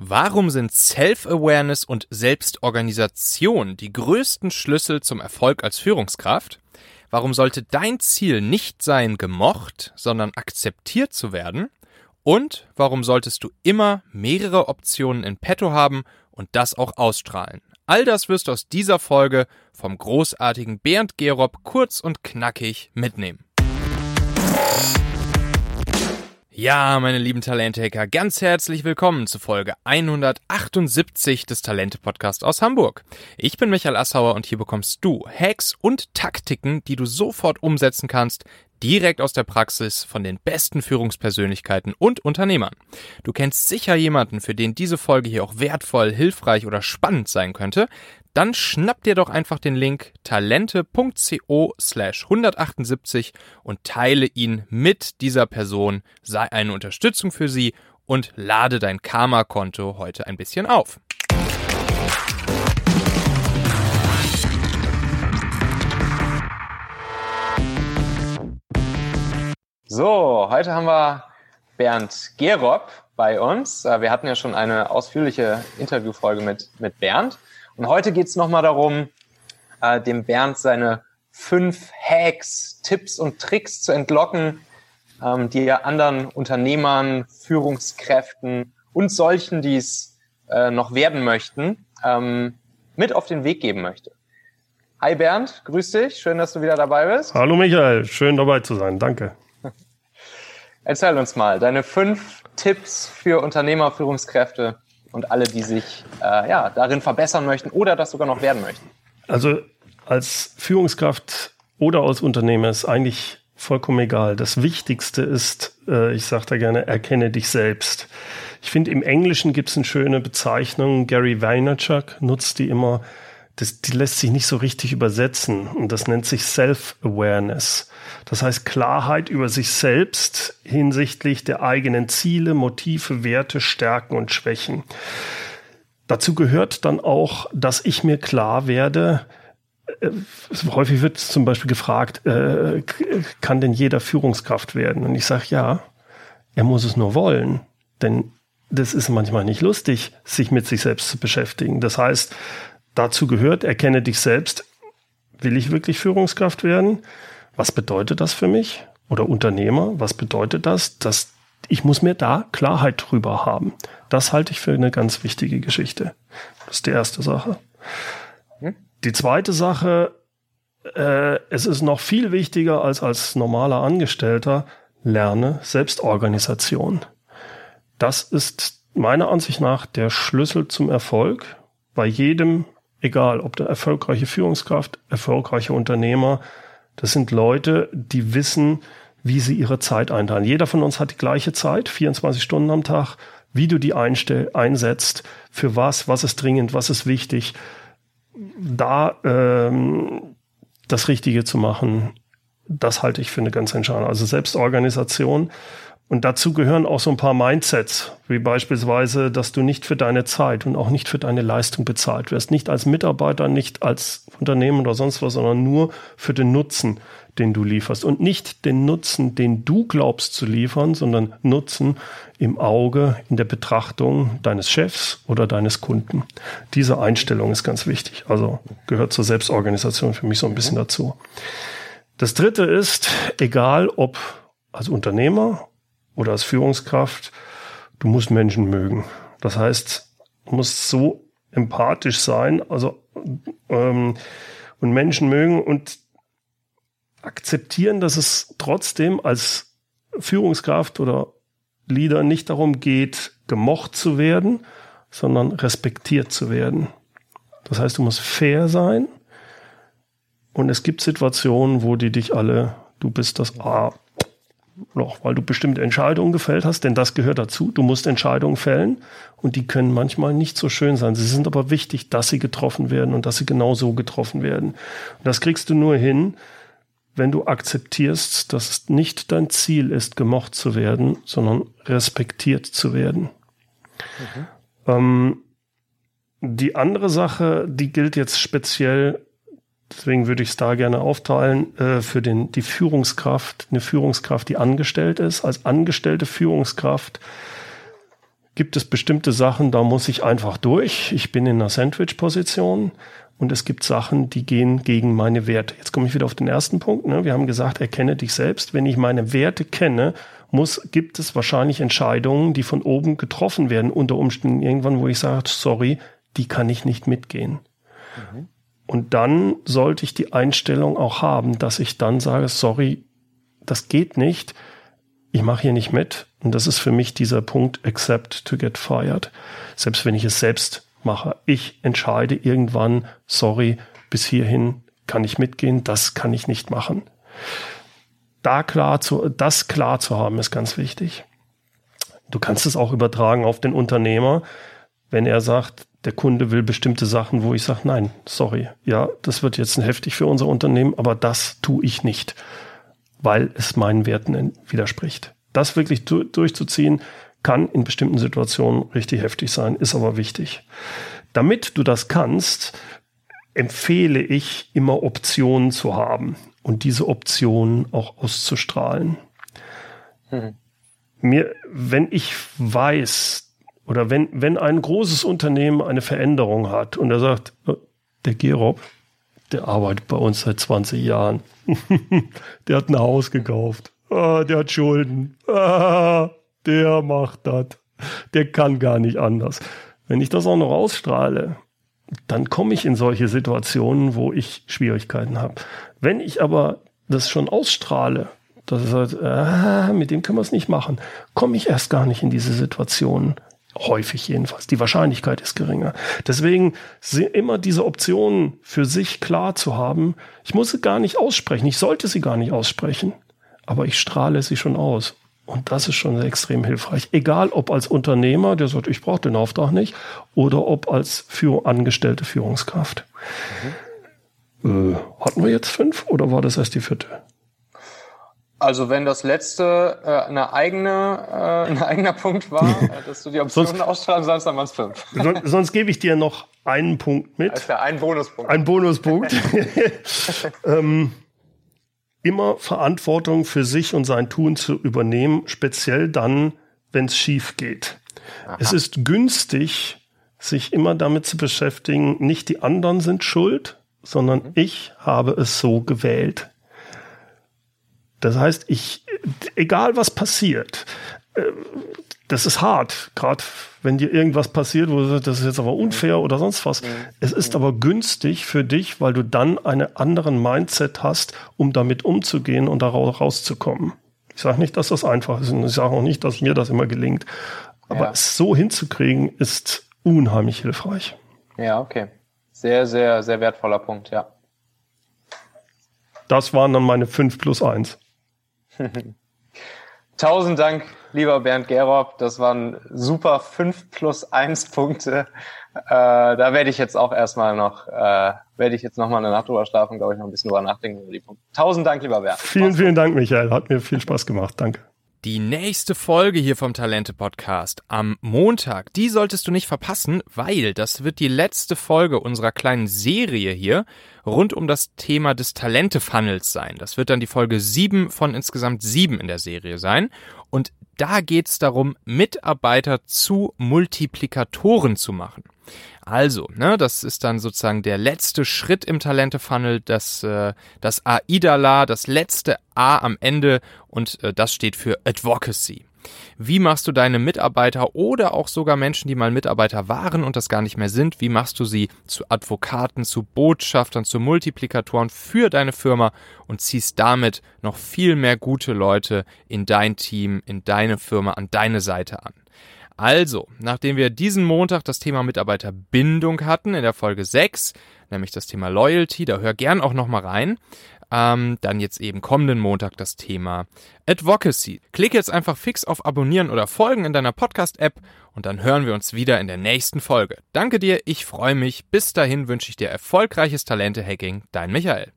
Warum sind Self-Awareness und Selbstorganisation die größten Schlüssel zum Erfolg als Führungskraft? Warum sollte dein Ziel nicht sein, gemocht, sondern akzeptiert zu werden? Und warum solltest du immer mehrere Optionen in petto haben und das auch ausstrahlen? All das wirst du aus dieser Folge vom großartigen Bernd Gerob kurz und knackig mitnehmen. Ja, meine lieben Talente-Hacker, ganz herzlich willkommen zu Folge 178 des Talente-Podcasts aus Hamburg. Ich bin Michael Assauer und hier bekommst du Hacks und Taktiken, die du sofort umsetzen kannst, direkt aus der Praxis von den besten Führungspersönlichkeiten und Unternehmern. Du kennst sicher jemanden, für den diese Folge hier auch wertvoll, hilfreich oder spannend sein könnte dann schnapp dir doch einfach den Link talente.co slash 178 und teile ihn mit dieser Person, sei eine Unterstützung für sie und lade dein Karma-Konto heute ein bisschen auf. So, heute haben wir Bernd Gerob bei uns. Äh, wir hatten ja schon eine ausführliche Interviewfolge mit, mit Bernd. Und heute geht es nochmal darum, äh, dem Bernd seine fünf Hacks, Tipps und Tricks zu entlocken, ähm, die er anderen Unternehmern, Führungskräften und solchen, die es äh, noch werden möchten, ähm, mit auf den Weg geben möchte. Hi Bernd, grüß dich, schön, dass du wieder dabei bist. Hallo Michael, schön dabei zu sein, danke. Erzähl uns mal deine fünf Tipps für Unternehmer, Führungskräfte, und alle, die sich äh, ja, darin verbessern möchten oder das sogar noch werden möchten? Also als Führungskraft oder als Unternehmer ist eigentlich vollkommen egal. Das Wichtigste ist, äh, ich sage da gerne, erkenne dich selbst. Ich finde, im Englischen gibt es eine schöne Bezeichnung, Gary Vaynerchuk nutzt die immer, das, die lässt sich nicht so richtig übersetzen und das nennt sich Self-Awareness. Das heißt Klarheit über sich selbst hinsichtlich der eigenen Ziele, Motive, Werte, Stärken und Schwächen. Dazu gehört dann auch, dass ich mir klar werde, äh, häufig wird zum Beispiel gefragt, äh, kann denn jeder Führungskraft werden? Und ich sage ja, er muss es nur wollen. Denn das ist manchmal nicht lustig, sich mit sich selbst zu beschäftigen. Das heißt, dazu gehört, erkenne dich selbst. Will ich wirklich Führungskraft werden? Was bedeutet das für mich? Oder Unternehmer, was bedeutet das? Dass ich muss mir da Klarheit drüber haben. Das halte ich für eine ganz wichtige Geschichte. Das ist die erste Sache. Hm? Die zweite Sache, äh, es ist noch viel wichtiger als als normaler Angestellter, lerne Selbstorganisation. Das ist meiner Ansicht nach der Schlüssel zum Erfolg bei jedem, egal ob der erfolgreiche Führungskraft, erfolgreiche Unternehmer, das sind Leute, die wissen, wie sie ihre Zeit einteilen. Jeder von uns hat die gleiche Zeit, 24 Stunden am Tag, wie du die einstell einsetzt, für was, was ist dringend, was ist wichtig. Da ähm, das Richtige zu machen, das halte ich für eine ganz entscheidende. Also Selbstorganisation und dazu gehören auch so ein paar Mindsets, wie beispielsweise, dass du nicht für deine Zeit und auch nicht für deine Leistung bezahlt wirst. Nicht als Mitarbeiter, nicht als Unternehmen oder sonst was, sondern nur für den Nutzen, den du lieferst. Und nicht den Nutzen, den du glaubst zu liefern, sondern Nutzen im Auge, in der Betrachtung deines Chefs oder deines Kunden. Diese Einstellung ist ganz wichtig. Also gehört zur Selbstorganisation für mich so ein bisschen dazu. Das dritte ist, egal ob als Unternehmer oder als Führungskraft, du musst Menschen mögen. Das heißt, du musst so empathisch sein, also ähm, und Menschen mögen und akzeptieren, dass es trotzdem als Führungskraft oder Leader nicht darum geht, gemocht zu werden, sondern respektiert zu werden. Das heißt, du musst fair sein und es gibt Situationen, wo die dich alle, du bist das A, noch, weil du bestimmte Entscheidungen gefällt hast, denn das gehört dazu. Du musst Entscheidungen fällen und die können manchmal nicht so schön sein. Sie sind aber wichtig, dass sie getroffen werden und dass sie genau so getroffen werden. Und das kriegst du nur hin, wenn du akzeptierst, dass es nicht dein Ziel ist, gemocht zu werden, sondern respektiert zu werden. Mhm. Ähm, die andere Sache, die gilt jetzt speziell Deswegen würde ich es da gerne aufteilen äh, für den, die Führungskraft, eine Führungskraft, die angestellt ist. Als angestellte Führungskraft gibt es bestimmte Sachen, da muss ich einfach durch. Ich bin in einer Sandwich-Position und es gibt Sachen, die gehen gegen meine Werte. Jetzt komme ich wieder auf den ersten Punkt. Ne? Wir haben gesagt, erkenne dich selbst. Wenn ich meine Werte kenne, muss, gibt es wahrscheinlich Entscheidungen, die von oben getroffen werden, unter Umständen irgendwann, wo ich sage, sorry, die kann ich nicht mitgehen. Mhm. Und dann sollte ich die Einstellung auch haben, dass ich dann sage, sorry, das geht nicht. Ich mache hier nicht mit. Und das ist für mich dieser Punkt, accept to get fired. Selbst wenn ich es selbst mache. Ich entscheide irgendwann, sorry, bis hierhin kann ich mitgehen, das kann ich nicht machen. Da klar zu, das klar zu haben, ist ganz wichtig. Du kannst es auch übertragen auf den Unternehmer, wenn er sagt, der Kunde will bestimmte Sachen, wo ich sage, nein, sorry, ja, das wird jetzt heftig für unser Unternehmen, aber das tue ich nicht, weil es meinen Werten widerspricht. Das wirklich du durchzuziehen, kann in bestimmten Situationen richtig heftig sein, ist aber wichtig. Damit du das kannst, empfehle ich immer Optionen zu haben und diese Optionen auch auszustrahlen. Mhm. Mir, wenn ich weiß, oder wenn, wenn ein großes Unternehmen eine Veränderung hat und er sagt, äh, der Gerob, der arbeitet bei uns seit 20 Jahren. der hat ein Haus gekauft. Ah, der hat Schulden. Ah, der macht das. Der kann gar nicht anders. Wenn ich das auch noch ausstrahle, dann komme ich in solche Situationen, wo ich Schwierigkeiten habe. Wenn ich aber das schon ausstrahle, dass es halt, ah, mit dem können wir es nicht machen, komme ich erst gar nicht in diese Situationen. Häufig jedenfalls. Die Wahrscheinlichkeit ist geringer. Deswegen immer diese Optionen für sich klar zu haben. Ich muss sie gar nicht aussprechen. Ich sollte sie gar nicht aussprechen. Aber ich strahle sie schon aus. Und das ist schon extrem hilfreich. Egal ob als Unternehmer, der sagt, ich brauche den Auftrag nicht, oder ob als für angestellte Führungskraft. Mhm. Äh, hatten wir jetzt fünf oder war das erst die vierte? Also wenn das letzte äh, eine eigene, äh, ein eigener Punkt war, äh, dass du die Optionen ausstrahlen sollst, dann waren es fünf. Sonst, sonst gebe ich dir noch einen Punkt mit. Wäre ein Bonuspunkt. Ein Bonuspunkt. ähm, immer Verantwortung für sich und sein Tun zu übernehmen, speziell dann, wenn es schief geht. Aha. Es ist günstig, sich immer damit zu beschäftigen, nicht die anderen sind schuld, sondern mhm. ich habe es so gewählt. Das heißt, ich, egal was passiert, äh, das ist hart, gerade wenn dir irgendwas passiert, wo du sagst, das ist jetzt aber unfair oder sonst was. Es ist aber günstig für dich, weil du dann einen anderen Mindset hast, um damit umzugehen und daraus rauszukommen. Ich sage nicht, dass das einfach ist und ich sage auch nicht, dass mir das immer gelingt. Aber ja. es so hinzukriegen, ist unheimlich hilfreich. Ja, okay. Sehr, sehr, sehr wertvoller Punkt, ja. Das waren dann meine fünf plus eins. Tausend Dank, lieber Bernd Gerob. Das waren super fünf plus eins Punkte. Äh, da werde ich jetzt auch erstmal noch, äh, werde ich jetzt noch mal eine Nacht drüber schlafen, glaube ich, noch ein bisschen drüber nachdenken über die Punkte. Tausend Dank, lieber Bernd. Vielen, vielen Dank, Michael. Hat mir viel Spaß gemacht. Danke. Die nächste Folge hier vom Talente Podcast am Montag, die solltest du nicht verpassen, weil das wird die letzte Folge unserer kleinen Serie hier rund um das Thema des Talente-Funnels sein. Das wird dann die Folge sieben von insgesamt sieben in der Serie sein. Und da geht es darum, Mitarbeiter zu Multiplikatoren zu machen. Also, ne, das ist dann sozusagen der letzte Schritt im Talente-Funnel, das, äh, das AIDALA, das letzte A am Ende und äh, das steht für Advocacy. Wie machst du deine Mitarbeiter oder auch sogar Menschen, die mal Mitarbeiter waren und das gar nicht mehr sind, wie machst du sie zu Advokaten, zu Botschaftern, zu Multiplikatoren für deine Firma und ziehst damit noch viel mehr gute Leute in dein Team, in deine Firma, an deine Seite an? Also, nachdem wir diesen Montag das Thema Mitarbeiterbindung hatten in der Folge 6, nämlich das Thema Loyalty, da hör gern auch nochmal rein. Ähm, dann jetzt eben kommenden Montag das Thema Advocacy. Klick jetzt einfach fix auf Abonnieren oder Folgen in deiner Podcast-App und dann hören wir uns wieder in der nächsten Folge. Danke dir, ich freue mich. Bis dahin wünsche ich dir erfolgreiches Talente-Hacking. Dein Michael.